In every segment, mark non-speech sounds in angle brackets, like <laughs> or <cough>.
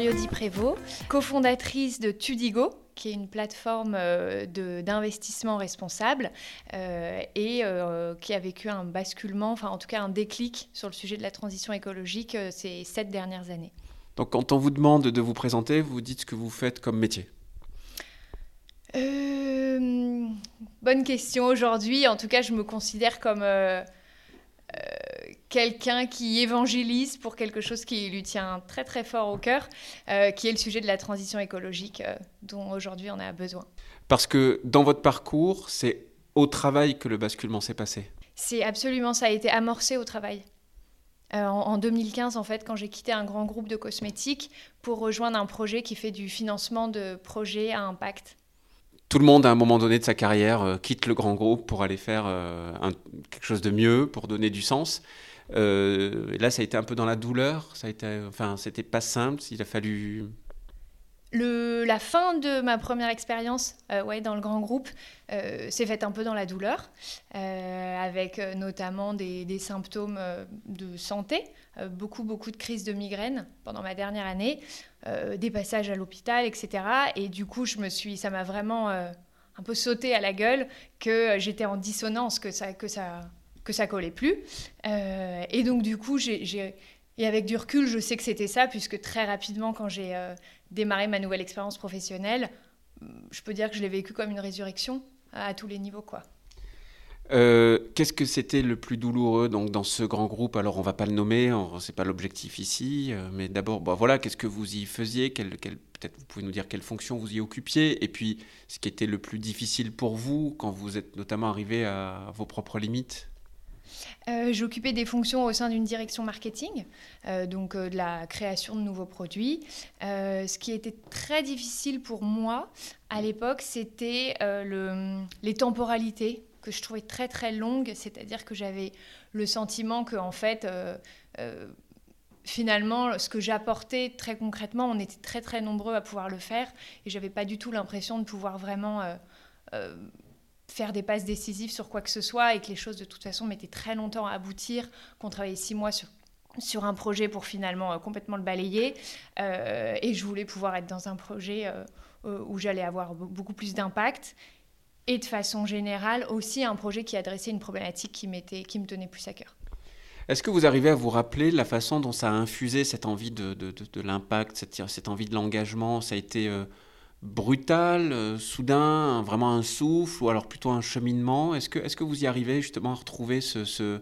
Yodi Prévost, cofondatrice de Tudigo, qui est une plateforme euh, d'investissement responsable euh, et euh, qui a vécu un basculement, enfin en tout cas un déclic sur le sujet de la transition écologique ces sept dernières années. Donc quand on vous demande de vous présenter, vous dites ce que vous faites comme métier Bonne question aujourd'hui. En tout cas, je me considère comme quelqu'un qui évangélise pour quelque chose qui lui tient très très fort au cœur, euh, qui est le sujet de la transition écologique euh, dont aujourd'hui on a besoin. Parce que dans votre parcours, c'est au travail que le basculement s'est passé. C'est absolument ça, a été amorcé au travail. Euh, en, en, 2015, en fait, quand j'ai quitté un grand groupe de cosmétiques pour rejoindre un projet qui fait du financement de projets à impact tout le monde, à un moment donné de sa carrière, quitte le grand groupe pour aller faire quelque chose de mieux, pour donner du sens. Euh, là, ça a été un peu dans la douleur. Ça a été, enfin, c'était pas simple. Il a fallu. La fin de ma première expérience euh, ouais, dans le grand groupe euh, s'est faite un peu dans la douleur, avec notamment des, des symptômes de santé, beaucoup, beaucoup de crises de migraine pendant ma dernière année, des passages à l'hôpital, etc. Et du coup, je me suis, ça m'a vraiment un peu sauté à la gueule que j'étais en dissonance, que ça, que ça, que ça collait plus. Euh, et donc, du coup, j'ai. Et avec du recul, je sais que c'était ça, puisque très rapidement, quand j'ai euh, démarré ma nouvelle expérience professionnelle, je peux dire que je l'ai vécu comme une résurrection à, tous les niveaux. quoi. Euh, qu'est-ce que c'était le plus douloureux donc, dans ce grand groupe? Alors, on va pas le nommer, ce n'est pas l'objectif ici, mais d'abord, bah, voilà, qu'est-ce que vous y faisiez? Peut-être vous pouvez nous dire quelle fonction vous y occupiez, et puis ce qui était le plus difficile pour vous quand vous êtes notamment arrivé à vos propres limites? Euh, J'occupais des fonctions au sein d'une direction marketing, euh, donc euh, de la création de nouveaux produits. ce qui était très difficile pour moi à l'époque, c'était le, les temporalités que je trouvais très très longues, c'est-à-dire que j'avais le sentiment que en fait finalement, ce que j'apportais très concrètement, on était très très nombreux à pouvoir le faire et j'avais pas du tout l'impression de pouvoir vraiment faire des passes décisives sur quoi que ce soit et que les choses de toute façon mettaient très longtemps à aboutir, qu'on travaillait six mois sur, sur un projet pour finalement euh, complètement le balayer. Euh, et je voulais pouvoir être dans un projet euh, où j'allais avoir beaucoup plus d'impact. Et de façon générale, aussi un projet qui adressait une problématique qui, qui me tenait plus à cœur. Est-ce que vous arrivez à vous rappeler la façon dont ça a infusé cette envie de, de, l'impact, cette, cette, envie de l'engagement? Ça a été brutal, euh, soudain, vraiment un souffle, ou alors plutôt un cheminement? Est-ce que, est que vous y arrivez justement à retrouver ce, ce,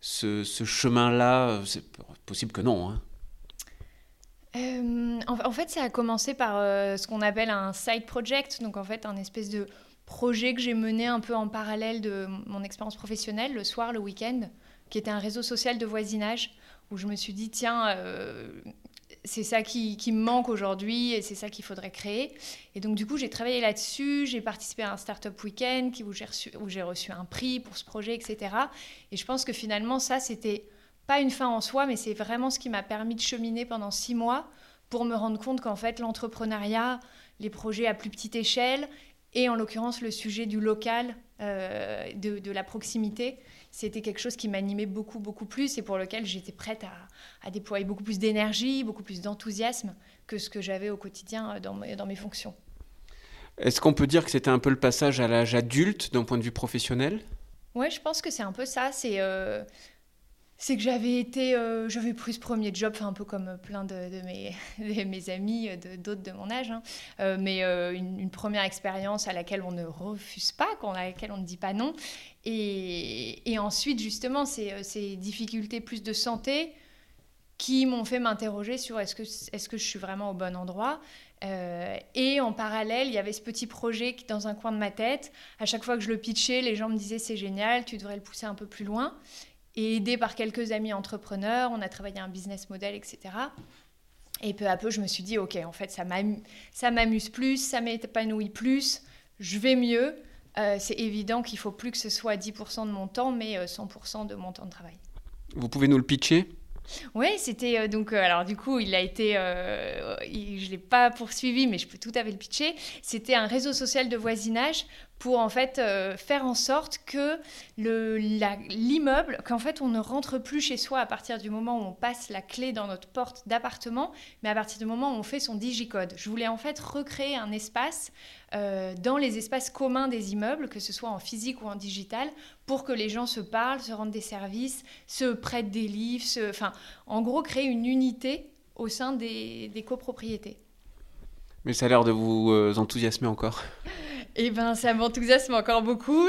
ce, chemin-là? C'est possible que non. Hein. Euh, en, fait, ça a commencé par euh, ce qu'on appelle un side project, donc en fait un espèce de projet que j'ai mené un peu en parallèle de mon expérience professionnelle, le soir, le week-end, qui était un réseau social de voisinage, où je me suis dit, tiens, c'est ça qui, me manque aujourd'hui et c'est ça qu'il faudrait créer. Et donc, du coup, j'ai travaillé là-dessus. J'ai participé à un Startup Weekend où j'ai reçu, où j'ai reçu un prix pour ce projet, etc. Et je pense que finalement, ça, c'était pas une fin en soi, mais c'est vraiment ce qui m'a permis de cheminer pendant six mois pour me rendre compte qu'en fait, l'entrepreneuriat, les projets à plus petite échelle et en l'occurrence le sujet du local, euh, de, la proximité, c'était quelque chose qui m'animait beaucoup, beaucoup plus et pour lequel j'étais prête à, déployer beaucoup plus d'énergie, beaucoup plus d'enthousiasme que ce que j'avais au quotidien euh, dans, dans mes fonctions. Est-ce qu'on peut dire que c'était un peu le passage à l'âge adulte d'un point de vue professionnel? Oui, je pense que c'est un peu ça. C'est euh, c'est que j'avais été, euh, j'avais pris ce premier job, un peu comme plein de, mes, <laughs> mes, amis, d'autres de, mon âge, hein. euh, mais euh, une, première expérience à laquelle on ne refuse pas, à laquelle on ne dit pas non. Et, et ensuite, justement, ces, ces, difficultés plus de santé qui m'ont fait m'interroger sur est-ce que, est-ce que je suis vraiment au bon endroit. et en parallèle, il y avait ce petit projet qui, dans un coin de ma tête, à chaque fois que je le pitchais, les gens me disaient c'est génial, tu devrais le pousser un peu plus loin. Et aidé par quelques amis entrepreneurs, on a travaillé un business model, etc. Et peu à peu, je me suis dit, OK, en fait, ça m'amuse plus, ça m'épanouit plus, je vais mieux. Euh, c'est évident qu'il faut plus que ce soit 10% de mon temps, mais 100% euh, de mon temps de travail. Vous pouvez nous le pitcher? Oui, c'était euh, donc alors du coup il a été, je l'ai pas poursuivi, mais je peux tout à fait le pitcher. C'était un réseau social de voisinage pour en fait euh, faire en sorte que l'immeuble, qu'en fait on ne rentre plus chez soi à partir du moment où on passe la clé dans notre porte d'appartement, mais à partir du moment où on fait son digicode. Je voulais en fait recréer un espace euh, dans les espaces communs des immeubles, que ce soit en physique ou en digital, pour que les gens se parlent, se rendent des services, se prêtent des livres, enfin en gros créer une unité au sein des copropriétés. Mais ça a l'air de vous euh, enthousiasmer encore. <laughs> Eh bien, ça m'enthousiasme encore beaucoup.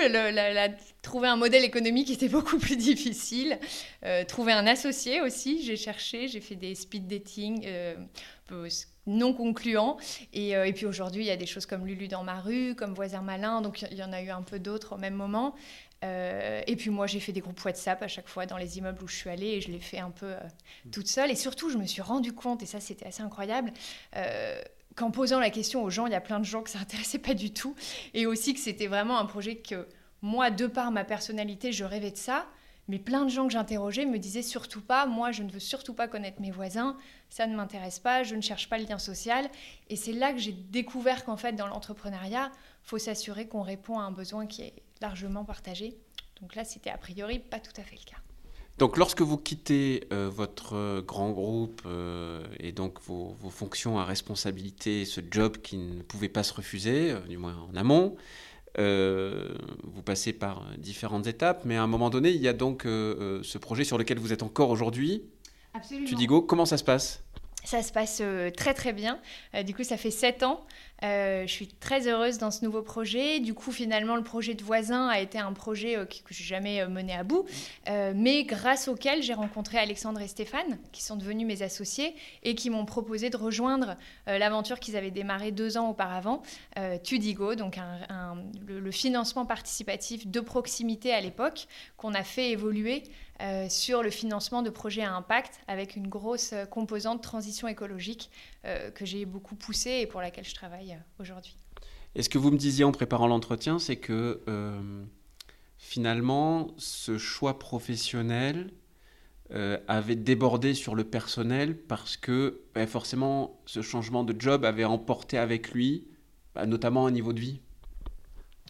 trouver un modèle économique était <laughs> beaucoup plus difficile. Euh, trouver un associé aussi, j'ai cherché, j'ai fait des speed dating euh, non concluants. Et, puis aujourd'hui, il y a des choses comme Lulu dans ma rue, comme Voisin Malin, donc il y en a eu un peu d'autres au même moment. et puis moi, j'ai fait des groupes WhatsApp à chaque fois dans les immeubles où je suis allée et je l'ai fait un peu toute seule. Et surtout, je me suis rendu compte, et ça c'était assez incroyable, qu'en posant la question aux gens, il y a plein de gens que ça intéressait pas du tout. Et aussi que c'était vraiment un projet que moi, de par ma personnalité, je rêvais de ça. Mais plein de gens que j'interrogeais me disaient surtout pas, moi je ne veux surtout pas connaître mes voisins, ça ne m'intéresse pas, je ne cherche pas le lien social. Et c'est là que j'ai découvert qu'en fait dans l'entrepreneuriat, faut s'assurer qu'on répond à un besoin qui est largement partagé. Donc là, c'était a priori pas tout à fait le cas. Donc lorsque vous quittez euh, votre euh, grand groupe euh, et donc vos, fonctions à responsabilité, ce job qui ne pouvait pas se refuser, du moins en amont, vous passez par différentes étapes, mais à un moment donné, il y a donc ce projet sur lequel vous êtes encore aujourd'hui. Absolument. Tu dis go, comment ça se passe? Ça se passe très très bien. du coup, ça fait sept ans euh, je suis très heureuse dans ce nouveau projet. Du coup, finalement, le projet de voisin a été un projet euh, que, je n'ai jamais euh, mené à bout, mais grâce auquel j'ai rencontré Alexandre et Stéphane, qui sont devenus mes associés et qui m'ont proposé de rejoindre l'aventure qu'ils avaient démarrée deux ans auparavant, Tudigo, donc le, financement participatif de proximité à l'époque, qu'on a fait évoluer sur le financement de projets à impact avec une grosse composante transition écologique euh, que j'ai beaucoup poussé et pour laquelle je travaille euh, aujourd'hui. Et ce que vous me disiez en préparant l'entretien, c'est que euh, finalement, ce choix professionnel avait débordé sur le personnel parce que ben, forcément, ce changement de job avait emporté avec lui, bah, notamment un niveau de vie.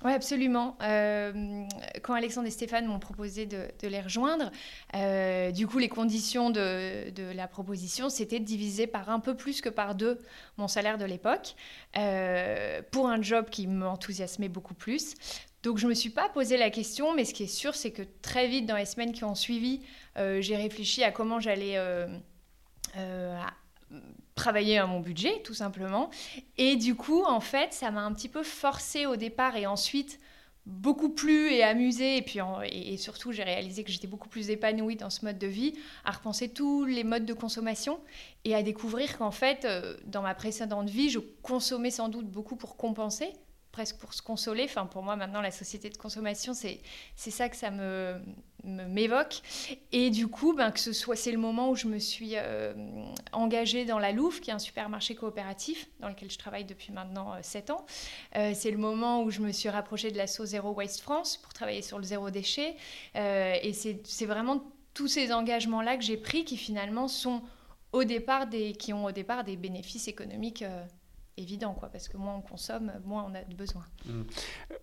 Oui, absolument. Euh, quand Alexandre et Stéphane m'ont proposé de, les rejoindre, euh, du coup, les conditions de, la proposition, c'était de diviser par un peu plus que par deux mon salaire de l'époque, euh, pour un job qui m'enthousiasmait beaucoup plus. Donc, je ne me suis pas posé la question, mais ce qui est sûr, c'est que très vite, dans les semaines qui ont suivi, j'ai réfléchi à comment j'allais travailler à mon budget, tout simplement. Et du coup, en fait, ça m'a un petit peu forcé au départ et ensuite beaucoup plus et amusé et puis et, surtout j'ai réalisé que j'étais beaucoup plus épanouie dans ce mode de vie à repenser tous les modes de consommation et à découvrir qu'en fait euh, dans ma précédente vie je consommais sans doute beaucoup pour compenser presque pour se consoler. Enfin, pour moi, maintenant, la société de consommation, c'est ça que ça me m'évoque. Et du coup, ben, que ce soit, c'est le moment où je me suis euh, engagée dans la Louve, qui est un supermarché coopératif dans lequel je travaille depuis maintenant euh, 7 ans. Euh, c'est le moment où je me suis rapprochée de l'asso Zéro Waste France pour travailler sur le zéro déchet. et c'est vraiment tous ces engagements-là que j'ai pris qui finalement sont au départ des, qui ont au départ des bénéfices économiques évident, quoi, parce que moins on consomme, moins on a de besoins. Mmh.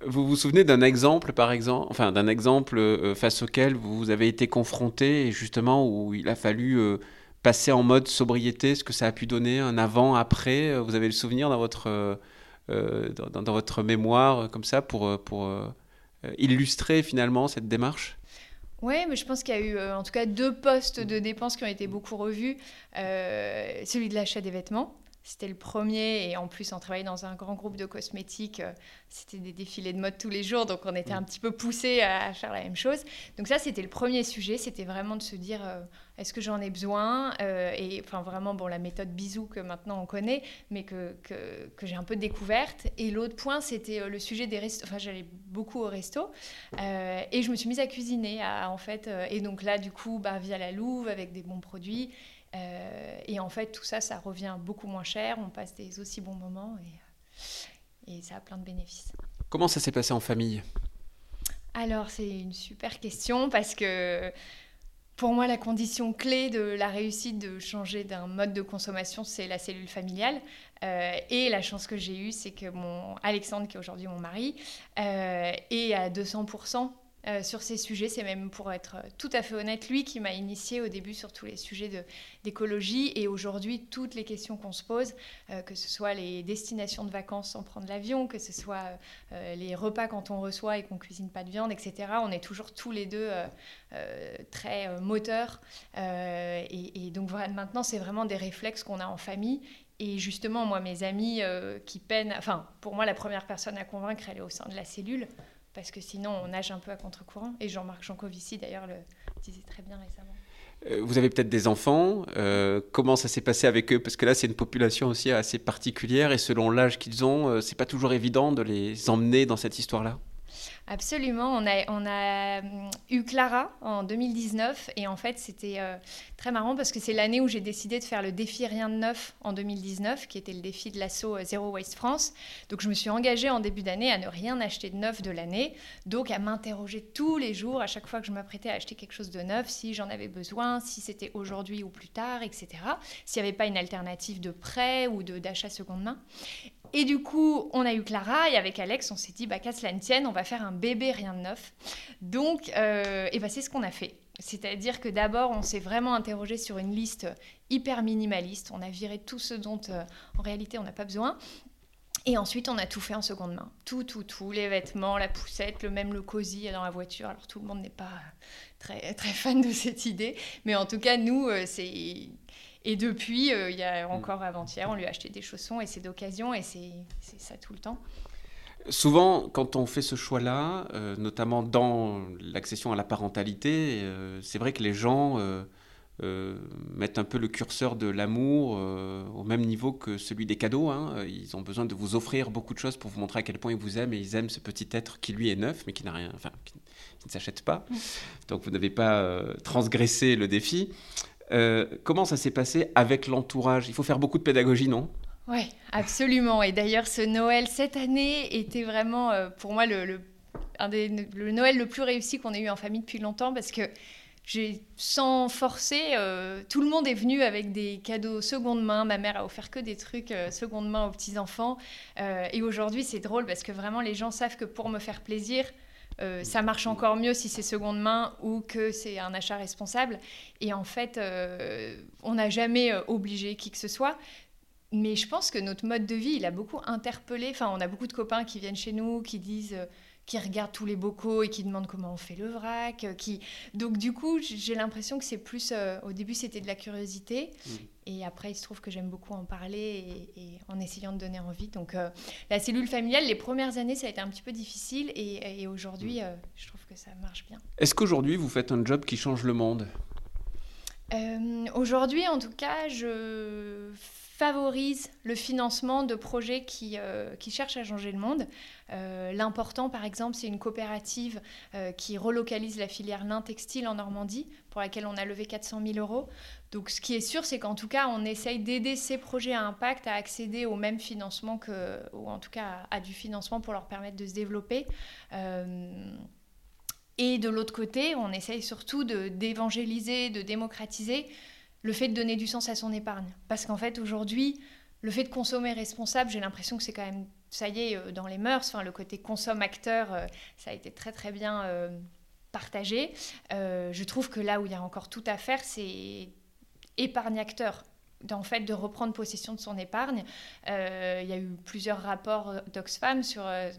Vous vous souvenez d'un exemple, par exemple, enfin d'un exemple euh, face auquel vous avez été confronté et justement où il a fallu euh, passer en mode sobriété, ce que ça a pu donner, un avant, après? Euh, vous avez le souvenir dans votre dans, dans, votre mémoire comme ça pour pour illustrer finalement cette démarche? Oui, mais je pense qu'il y a eu en tout cas deux postes de dépenses qui ont été beaucoup revus. celui de l'achat des vêtements, c'était le premier et en plus on travaillait dans un grand groupe de cosmétiques. Euh, c'était des défilés de mode tous les jours, donc on était un petit peu poussé à faire la même chose. Donc ça c'était le premier sujet, c'était vraiment de se dire euh, est-ce que j'en ai besoin euh, Et enfin vraiment bon la méthode bisou que maintenant on connaît, mais que, que, que j'ai un peu découverte. Et l'autre point c'était le sujet des restos. Enfin j'allais beaucoup au resto et je me suis mise à cuisiner en fait. et donc là du coup bah, via la Louve avec des bons produits. Euh, et en fait, tout ça, ça revient beaucoup moins cher, on passe des aussi bons moments et, et ça a plein de bénéfices. Comment ça s'est passé en famille? Alors, c'est une super question parce que pour moi, la condition clé de la réussite de changer d'un mode de consommation, c'est la cellule familiale. Euh, et la chance que j'ai eue, c'est que mon Alexandre, qui est aujourd'hui mon mari, euh, est à 200% euh, sur ces sujets. C'est même, pour être tout à fait honnête, lui qui m'a initié au début sur tous les sujets d'écologie. Et aujourd'hui, toutes les questions qu'on se pose, euh, que ce soit les destinations de vacances sans prendre l'avion, que ce soit euh, les repas quand on reçoit et qu'on cuisine pas de viande, etc., on est toujours tous les deux très moteurs. Et, et, donc voilà, maintenant, c'est vraiment des réflexes qu'on a en famille. Et justement, moi, mes amis qui peinent, enfin, pour moi, la première personne à convaincre, elle est au sein de la cellule parce que sinon on nage un peu à contre-courant. Et Jean-Marc Jancovici d'ailleurs le disait très bien récemment. Euh, vous avez peut-être des enfants. Euh, comment ça s'est passé avec eux? Parce que là, c'est une population aussi assez particulière et selon l'âge qu'ils ont, euh, c'est pas toujours évident de les emmener dans cette histoire-là. Absolument. On a, hum, eu Clara en 2019 et en fait c'était euh, très marrant parce que c'est l'année où j'ai décidé de faire le défi Rien de neuf en 2019 qui était le défi de l'assaut euh, Zero Waste France. Donc je me suis engagée en début d'année à ne rien acheter de neuf de l'année, donc à m'interroger tous les jours à chaque fois que je m'apprêtais à acheter quelque chose de neuf, si j'en avais besoin, si c'était aujourd'hui ou plus tard, etc. S'il n'y avait pas une alternative de prêt ou d'achat seconde main. Et du coup, on a eu Clara et avec Alex, on s'est dit, bah, qu'à cela ne tienne, on va faire un bébé rien de neuf. Donc, euh, et bah, c'est ce qu'on a fait. C'est-à-dire que d'abord, on s'est vraiment interrogé sur une liste hyper minimaliste. On a viré tout ce dont, euh, en réalité, on n'a pas besoin. Et ensuite, on a tout fait en seconde main. Tout, tout, tout. Les vêtements, la poussette, le même le cosy dans la voiture. Alors, tout le monde n'est pas très, très fan de cette idée. Mais en tout cas, nous, euh, c'est et depuis, euh, il y a mm. encore avant-hier, on lui a acheté des chaussons et c'est d'occasion et c'est ça tout le temps. Souvent, quand on fait ce choix-là, euh, notamment dans l'accession à la parentalité, euh, c'est vrai que les gens mettent un peu le curseur de l'amour au même niveau que celui des cadeaux. Hein. Ils ont besoin de vous offrir beaucoup de choses pour vous montrer à quel point ils vous aiment et ils aiment ce petit être qui lui est neuf, mais qui n'a rien, enfin, qui, ne s'achète pas. Mm. Donc vous n'avez pas transgressé le défi. Euh, comment ça s'est passé avec l'entourage? Il faut faire beaucoup de pédagogie, non? Oui, absolument. Et d'ailleurs, ce Noël cette année était vraiment euh, pour moi le, Noël le plus réussi qu'on ait eu en famille depuis longtemps parce que j'ai sans forcer, euh, tout le monde est venu avec des cadeaux seconde main. Ma mère a offert que des trucs seconde main aux petits enfants. et aujourd'hui, c'est drôle parce que vraiment les gens savent que pour me faire plaisir, euh, ça marche encore mieux si c'est seconde main ou que c'est un achat responsable. Et en fait, euh, on n'a jamais euh, obligé qui que ce soit. Mais je pense que notre mode de vie, il a beaucoup interpellé. Enfin, on a beaucoup de copains qui viennent chez nous, qui disent qui regardent tous les bocaux et qui demandent comment on fait le vrac. Euh, qui... Donc du coup, j'ai l'impression que c'est plus... Euh, au début, c'était de la curiosité. Mm. Et après, il se trouve que j'aime beaucoup en parler et, en essayant de donner envie. Donc euh, la cellule familiale, les premières années, ça a été un petit peu difficile. Et, aujourd'hui, mm. je trouve que ça marche bien. Est-ce qu'aujourd'hui, vous faites un job qui change le monde? Aujourd'hui, en tout cas, je favorise le financement de projets qui, euh, qui cherchent à changer le monde. Euh, l'important, par exemple, c'est une coopérative euh, qui relocalise la filière lin textile en Normandie, pour laquelle on a levé 400 000 euros. Donc, ce qui est sûr, c'est qu'en tout cas, on essaye d'aider ces projets à impact à accéder au même financement que, ou en tout cas à, du financement pour leur permettre de se développer. et de l'autre côté, on essaye surtout d'évangéliser, de démocratiser le fait de donner du sens à son épargne. Parce qu'en fait, aujourd'hui, le fait de consommer responsable, j'ai l'impression que c'est quand même, ça y est, euh, dans les mœurs, le côté consomme-acteur, euh, ça a été très très bien euh, partagé. je trouve que là où il y a encore tout à faire, c'est épargne-acteur en fait de reprendre possession de son épargne. Euh, il y a eu plusieurs rapports d'Oxfam sur, euh,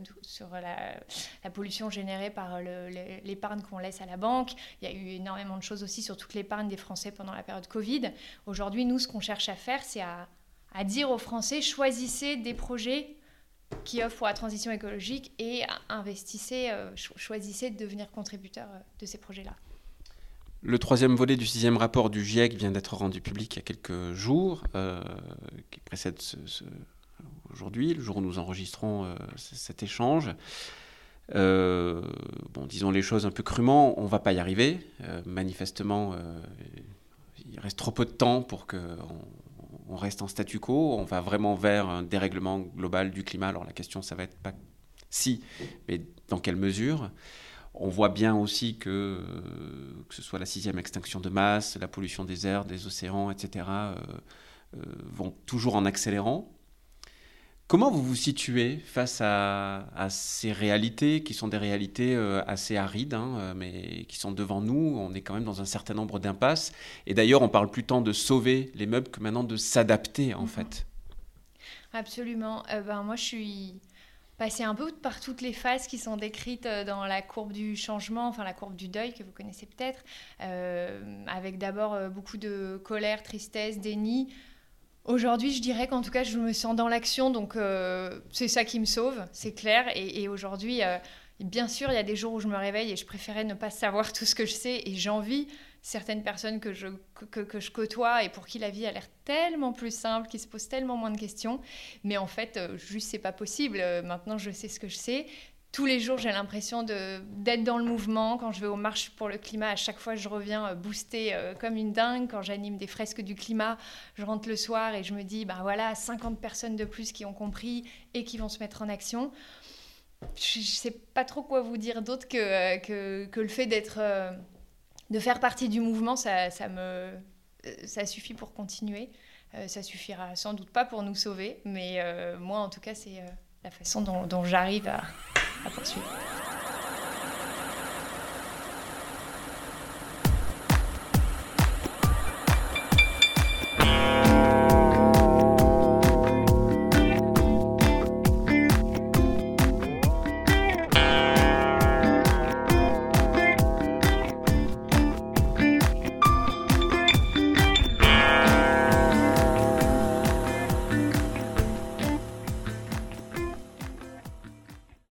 la, pollution générée par l'épargne qu'on laisse à la banque. Il y a eu énormément de choses aussi sur toute l'épargne des Français pendant la période Covid. Aujourd'hui, nous, ce qu'on cherche à faire, c'est à, à, dire aux Français, choisissez des projets qui offrent pour la transition écologique et investissez, euh, choisissez de devenir contributeur de ces projets-là. Le troisième volet du sixième rapport du GIEC vient d'être rendu public il y a quelques jours, euh, qui précède aujourd'hui, le jour où nous enregistrons euh, cet échange. Euh, bon, disons les choses un peu crûment, on ne va pas y arriver. manifestement, il reste trop peu de temps pour qu'on on reste en statu quo. On va vraiment vers un dérèglement global du climat. Alors la question, ça va être pas si, mais dans quelle mesure? On voit bien aussi que, que ce soit la sixième extinction de masse, la pollution des airs, des océans, etc., vont toujours en accélérant. Comment vous vous situez face à, ces réalités qui sont des réalités euh, assez arides, hein, euh, mais qui sont devant nous? On est quand même dans un certain nombre d'impasses. Et d'ailleurs, on parle plus tant de sauver les meubles que maintenant de s'adapter, en mhm. fait. Absolument. Euh, ben, moi, je suis passée un peu par toutes les phases qui sont décrites dans la courbe du changement, enfin la courbe du deuil que vous connaissez peut-être, avec d'abord beaucoup de colère, tristesse, déni. Aujourd'hui, je dirais qu'en tout cas, je me sens dans l'action, donc euh, c'est ça qui me sauve, c'est clair. Et, aujourd'hui, euh, bien sûr, il y a des jours où je me réveille et je préférais ne pas savoir <laughs> tout ce que je sais et j'envie certaines personnes que je, que, je côtoie et pour qui la vie a l'air tellement plus simple, qui se posent tellement moins de questions. Mais en fait, euh, juste, c'est pas possible. Maintenant, je sais ce que je sais tous les jours, j'ai l'impression d'être dans le mouvement. Quand je vais aux marches pour le climat, à chaque fois, je reviens euh, boostée euh, comme une dingue. Quand j'anime des fresques du climat, je rentre le soir et je me dis, bah voilà, 50 personnes de plus qui ont compris et qui vont se mettre en action. Je ne sais pas trop quoi vous dire d'autre euh, que, que, le fait d'être, de faire partie du mouvement, ça, ça, me, ça suffit pour continuer. ça suffira sans doute pas pour nous sauver, mais moi, en tout cas, c'est la façon dont, j'arrive à poursuivre.